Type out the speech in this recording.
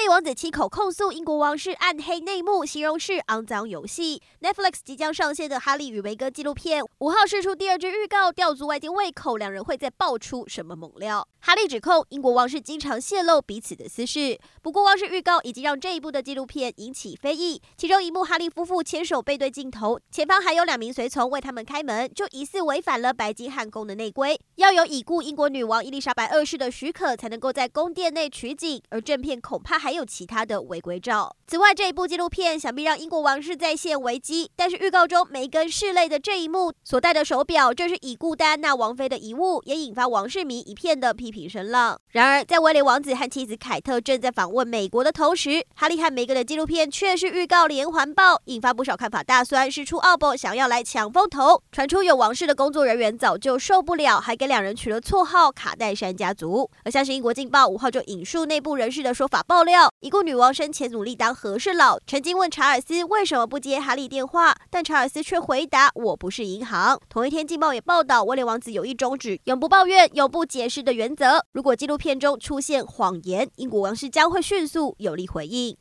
利王子亲口控诉英国王室暗黑内幕，形容是肮脏游戏。Netflix 即将上线的《哈利与梅根》纪录片五号释出第二支预告，吊足外界胃口，两人会再爆出什么猛料？哈利指控英国王室经常泄露彼此的私事，不过光是预告已经让这一部的纪录片引起非议。其中一幕，哈利夫妇牵手背对镜头，前方还有两名随从为他们开门，就疑似违反了白金汉宫的内规，要有已故英国女王伊丽莎白二世的许可才能够在宫殿内取景，而正片恐怕还还有其他的违规照。此外，这一部纪录片想必让英国王室再现危机，但是预告中梅根室内的这一幕所戴的手表，正是已故戴安娜王妃的遗物，也引发王室迷一片的批评声浪。然而，在威廉王子和妻子凯特正在访问美国的同时，哈利和梅根的纪录片却是预告连环爆，引发不少看法大酸，是出奥博想要来抢风头。传出有王室的工作人员早就受不了，还给两人取了绰号“卡戴珊家族”。而像是英国《镜报》五号就引述内部人士的说法爆料，已故女王生前努力当和事佬，曾经问查尔斯为什么不接哈利电话，但查尔斯却回答：“我不是银行。”同一天，《镜报》也报道威廉王子有意终止永不抱怨、永不解释的原则。如果纪录片中出现谎言，英国王室将会迅速有力回应。